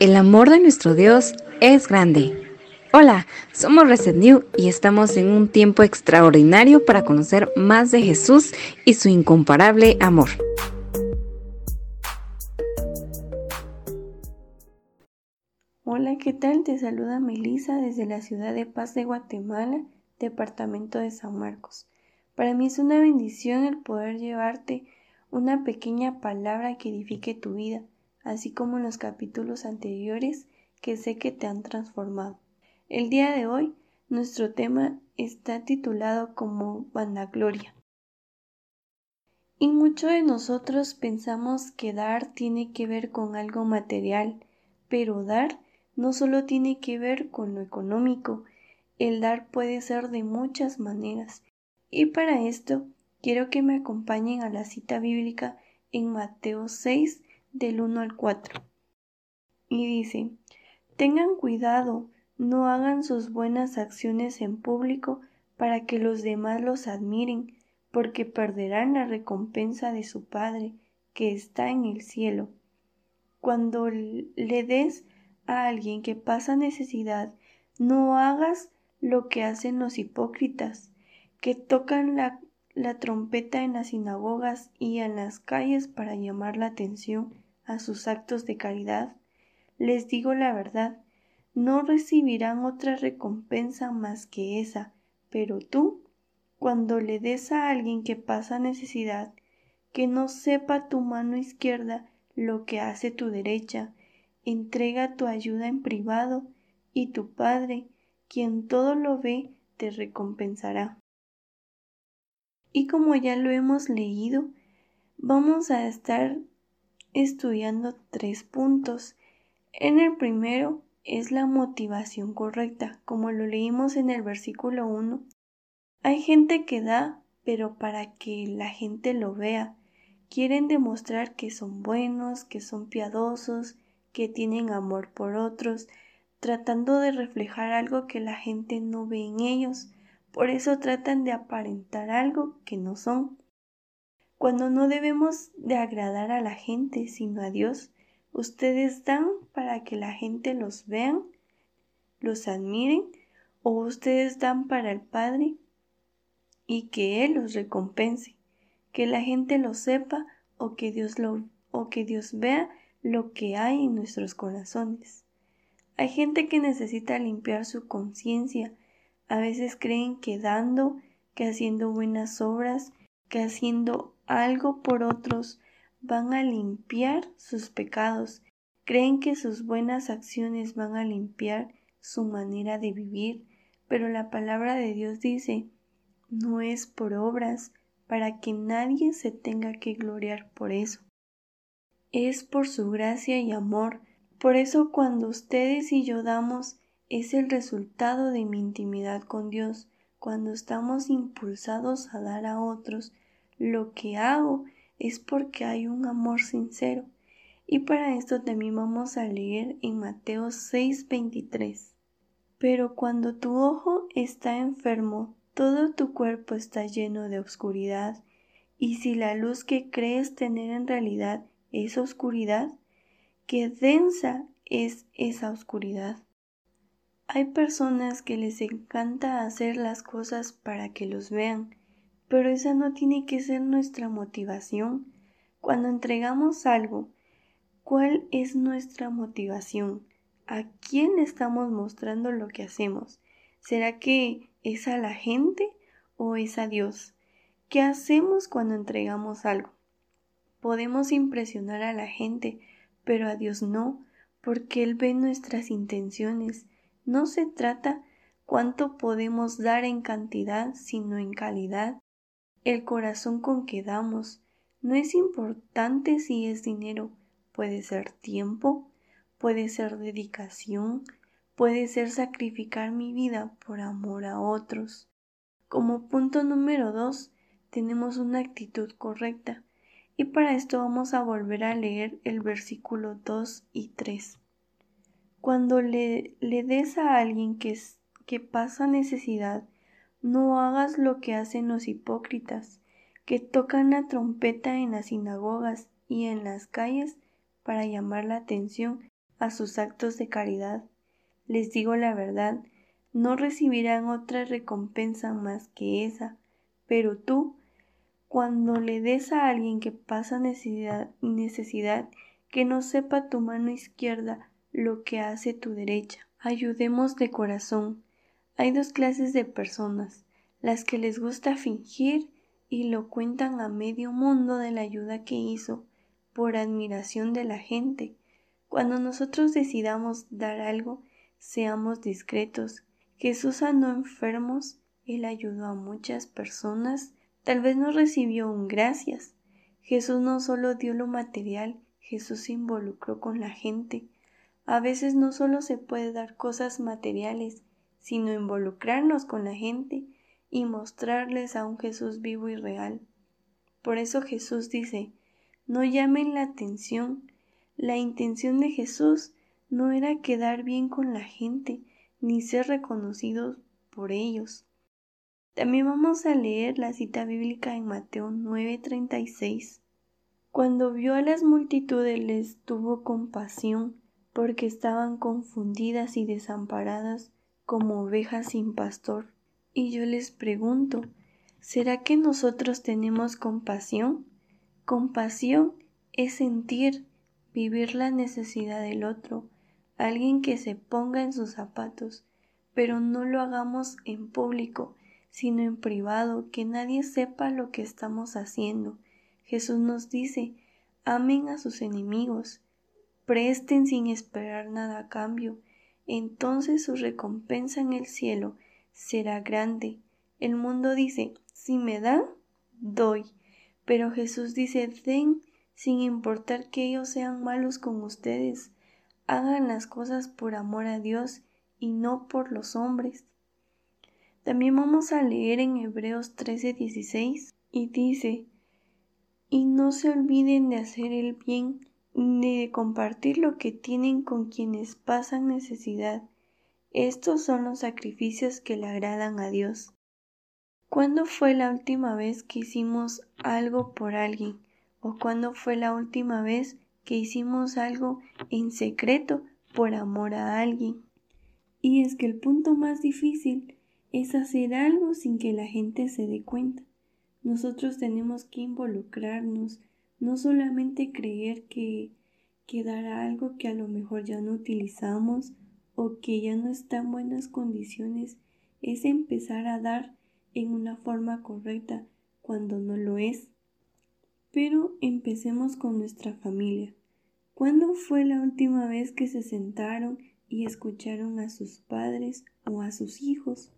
El amor de nuestro Dios es grande. Hola, somos Reset New y estamos en un tiempo extraordinario para conocer más de Jesús y su incomparable amor. Hola, ¿qué tal? Te saluda Melissa desde la ciudad de Paz de Guatemala, departamento de San Marcos. Para mí es una bendición el poder llevarte una pequeña palabra que edifique tu vida, así como en los capítulos anteriores que sé que te han transformado. El día de hoy nuestro tema está titulado como vanagloria. Y muchos de nosotros pensamos que dar tiene que ver con algo material, pero dar no solo tiene que ver con lo económico, el dar puede ser de muchas maneras. Y para esto quiero que me acompañen a la cita bíblica en Mateo 6 del 1 al 4. Y dice, tengan cuidado, no hagan sus buenas acciones en público para que los demás los admiren, porque perderán la recompensa de su Padre que está en el cielo. Cuando le des a alguien que pasa necesidad, no hagas lo que hacen los hipócritas, que tocan la la trompeta en las sinagogas y en las calles para llamar la atención a sus actos de caridad, les digo la verdad, no recibirán otra recompensa más que esa, pero tú, cuando le des a alguien que pasa necesidad, que no sepa tu mano izquierda lo que hace tu derecha, entrega tu ayuda en privado y tu Padre, quien todo lo ve, te recompensará. Y como ya lo hemos leído, vamos a estar estudiando tres puntos. En el primero es la motivación correcta, como lo leímos en el versículo 1. Hay gente que da, pero para que la gente lo vea. Quieren demostrar que son buenos, que son piadosos, que tienen amor por otros, tratando de reflejar algo que la gente no ve en ellos. Por eso tratan de aparentar algo que no son. Cuando no debemos de agradar a la gente, sino a Dios, ustedes dan para que la gente los vean, los admiren, o ustedes dan para el Padre y que Él los recompense, que la gente lo sepa o que Dios lo o que Dios vea lo que hay en nuestros corazones. Hay gente que necesita limpiar su conciencia. A veces creen que dando, que haciendo buenas obras, que haciendo algo por otros, van a limpiar sus pecados. Creen que sus buenas acciones van a limpiar su manera de vivir, pero la palabra de Dios dice, no es por obras, para que nadie se tenga que gloriar por eso. Es por su gracia y amor. Por eso cuando ustedes y yo damos, es el resultado de mi intimidad con Dios. Cuando estamos impulsados a dar a otros, lo que hago es porque hay un amor sincero. Y para esto también vamos a leer en Mateo 6:23. Pero cuando tu ojo está enfermo, todo tu cuerpo está lleno de oscuridad, y si la luz que crees tener en realidad es oscuridad, qué densa es esa oscuridad. Hay personas que les encanta hacer las cosas para que los vean, pero esa no tiene que ser nuestra motivación. Cuando entregamos algo, ¿cuál es nuestra motivación? ¿A quién estamos mostrando lo que hacemos? ¿Será que es a la gente o es a Dios? ¿Qué hacemos cuando entregamos algo? Podemos impresionar a la gente, pero a Dios no, porque Él ve nuestras intenciones no se trata cuánto podemos dar en cantidad, sino en calidad. El corazón con que damos no es importante si es dinero, puede ser tiempo, puede ser dedicación, puede ser sacrificar mi vida por amor a otros. Como punto número dos, tenemos una actitud correcta. Y para esto vamos a volver a leer el versículo 2 y 3. Cuando le, le des a alguien que, que pasa necesidad, no hagas lo que hacen los hipócritas, que tocan la trompeta en las sinagogas y en las calles para llamar la atención a sus actos de caridad. Les digo la verdad, no recibirán otra recompensa más que esa, pero tú, cuando le des a alguien que pasa necesidad, necesidad que no sepa tu mano izquierda lo que hace tu derecha. Ayudemos de corazón. Hay dos clases de personas, las que les gusta fingir y lo cuentan a medio mundo de la ayuda que hizo por admiración de la gente. Cuando nosotros decidamos dar algo, seamos discretos. Jesús sanó enfermos, Él ayudó a muchas personas, tal vez no recibió un gracias. Jesús no solo dio lo material, Jesús se involucró con la gente. A veces no solo se puede dar cosas materiales, sino involucrarnos con la gente y mostrarles a un Jesús vivo y real. Por eso Jesús dice, no llamen la atención. La intención de Jesús no era quedar bien con la gente, ni ser reconocidos por ellos. También vamos a leer la cita bíblica en Mateo 9:36. Cuando vio a las multitudes les tuvo compasión, porque estaban confundidas y desamparadas como ovejas sin pastor. Y yo les pregunto, ¿será que nosotros tenemos compasión? Compasión es sentir, vivir la necesidad del otro, alguien que se ponga en sus zapatos, pero no lo hagamos en público, sino en privado, que nadie sepa lo que estamos haciendo Jesús nos dice, amen a sus enemigos, presten sin esperar nada a cambio, entonces su recompensa en el cielo será grande. El mundo dice, si me dan, doy, pero Jesús dice, den sin importar que ellos sean malos con ustedes, hagan las cosas por amor a Dios y no por los hombres. También vamos a leer en Hebreos 13:16 y dice, y no se olviden de hacer el bien ni de compartir lo que tienen con quienes pasan necesidad. Estos son los sacrificios que le agradan a Dios. ¿Cuándo fue la última vez que hicimos algo por alguien? ¿O cuándo fue la última vez que hicimos algo en secreto por amor a alguien? Y es que el punto más difícil es hacer algo sin que la gente se dé cuenta. Nosotros tenemos que involucrarnos, no solamente creer que, que dar algo que a lo mejor ya no utilizamos o que ya no está en buenas condiciones, es empezar a dar en una forma correcta cuando no lo es. Pero empecemos con nuestra familia. ¿Cuándo fue la última vez que se sentaron y escucharon a sus padres o a sus hijos?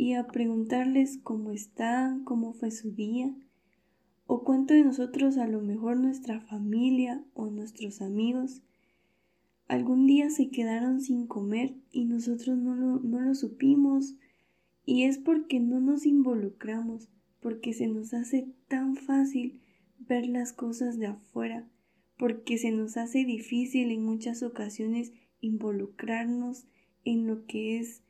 y a preguntarles cómo están, cómo fue su día, o cuánto de nosotros a lo mejor nuestra familia o nuestros amigos algún día se quedaron sin comer y nosotros no lo, no lo supimos y es porque no nos involucramos, porque se nos hace tan fácil ver las cosas de afuera, porque se nos hace difícil en muchas ocasiones involucrarnos en lo que es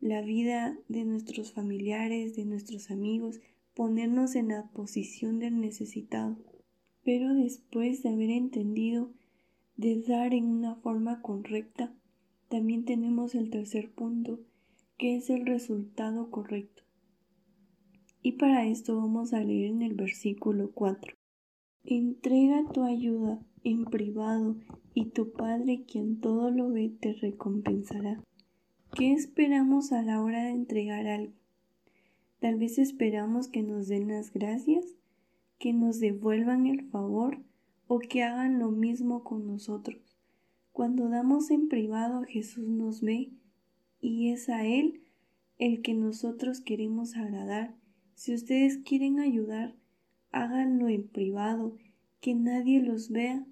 la vida de nuestros familiares, de nuestros amigos, ponernos en la posición del necesitado. Pero después de haber entendido de dar en una forma correcta, también tenemos el tercer punto, que es el resultado correcto. Y para esto vamos a leer en el versículo 4. Entrega tu ayuda en privado y tu Padre quien todo lo ve te recompensará. ¿Qué esperamos a la hora de entregar algo? Tal vez esperamos que nos den las gracias, que nos devuelvan el favor o que hagan lo mismo con nosotros. Cuando damos en privado, Jesús nos ve y es a Él el que nosotros queremos agradar. Si ustedes quieren ayudar, háganlo en privado, que nadie los vea,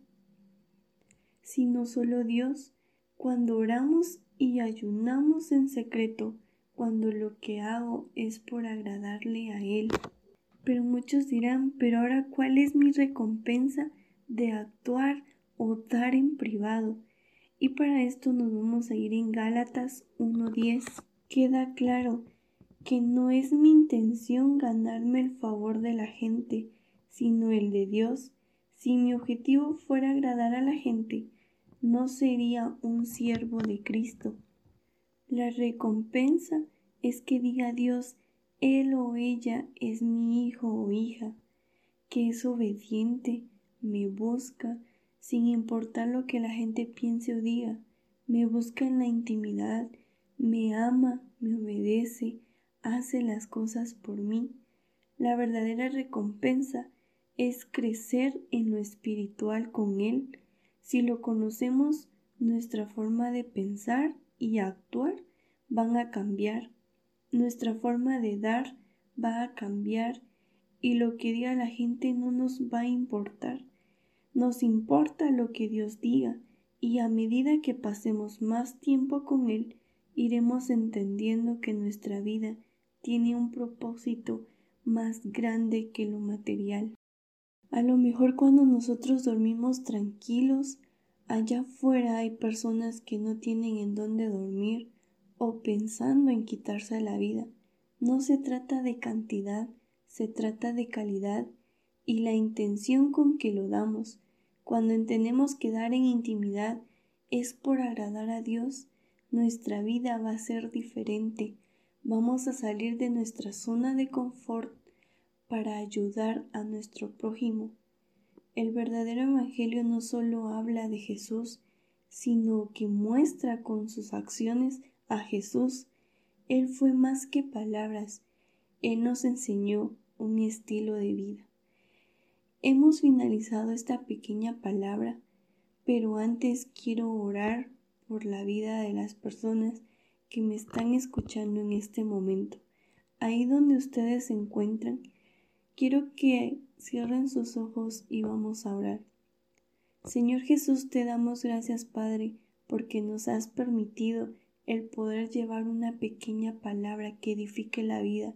sino solo Dios. Cuando oramos y ayunamos en secreto cuando lo que hago es por agradarle a Él. Pero muchos dirán, pero ahora ¿cuál es mi recompensa de actuar o dar en privado? Y para esto nos vamos a ir en Gálatas 1.10. Queda claro que no es mi intención ganarme el favor de la gente, sino el de Dios. Si mi objetivo fuera agradar a la gente, no sería un siervo de Cristo. La recompensa es que diga Dios, él o ella es mi hijo o hija, que es obediente, me busca, sin importar lo que la gente piense o diga, me busca en la intimidad, me ama, me obedece, hace las cosas por mí. La verdadera recompensa es crecer en lo espiritual con Él. Si lo conocemos, nuestra forma de pensar y actuar van a cambiar. Nuestra forma de dar va a cambiar y lo que diga la gente no nos va a importar. Nos importa lo que Dios diga y a medida que pasemos más tiempo con Él, iremos entendiendo que nuestra vida tiene un propósito más grande que lo material. A lo mejor cuando nosotros dormimos tranquilos, allá afuera hay personas que no tienen en dónde dormir o pensando en quitarse la vida. No se trata de cantidad, se trata de calidad y la intención con que lo damos. Cuando entendemos que dar en intimidad es por agradar a Dios, nuestra vida va a ser diferente. Vamos a salir de nuestra zona de confort para ayudar a nuestro prójimo. El verdadero Evangelio no solo habla de Jesús, sino que muestra con sus acciones a Jesús. Él fue más que palabras, Él nos enseñó un estilo de vida. Hemos finalizado esta pequeña palabra, pero antes quiero orar por la vida de las personas que me están escuchando en este momento. Ahí donde ustedes se encuentran, quiero que cierren sus ojos y vamos a orar. Señor Jesús, te damos gracias, Padre, porque nos has permitido el poder llevar una pequeña palabra que edifique la vida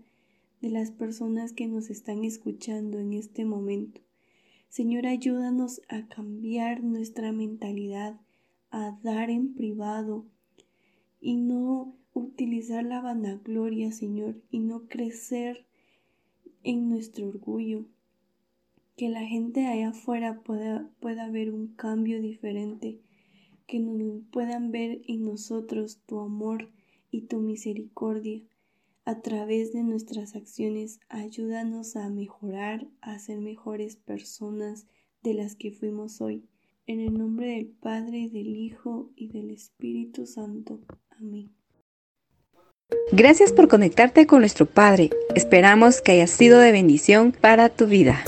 de las personas que nos están escuchando en este momento. Señor, ayúdanos a cambiar nuestra mentalidad, a dar en privado y no utilizar la vanagloria, Señor, y no crecer en nuestro orgullo. Que la gente allá afuera pueda, pueda ver un cambio diferente que puedan ver en nosotros tu amor y tu misericordia. A través de nuestras acciones, ayúdanos a mejorar, a ser mejores personas de las que fuimos hoy. En el nombre del Padre, del Hijo y del Espíritu Santo. Amén. Gracias por conectarte con nuestro Padre. Esperamos que haya sido de bendición para tu vida.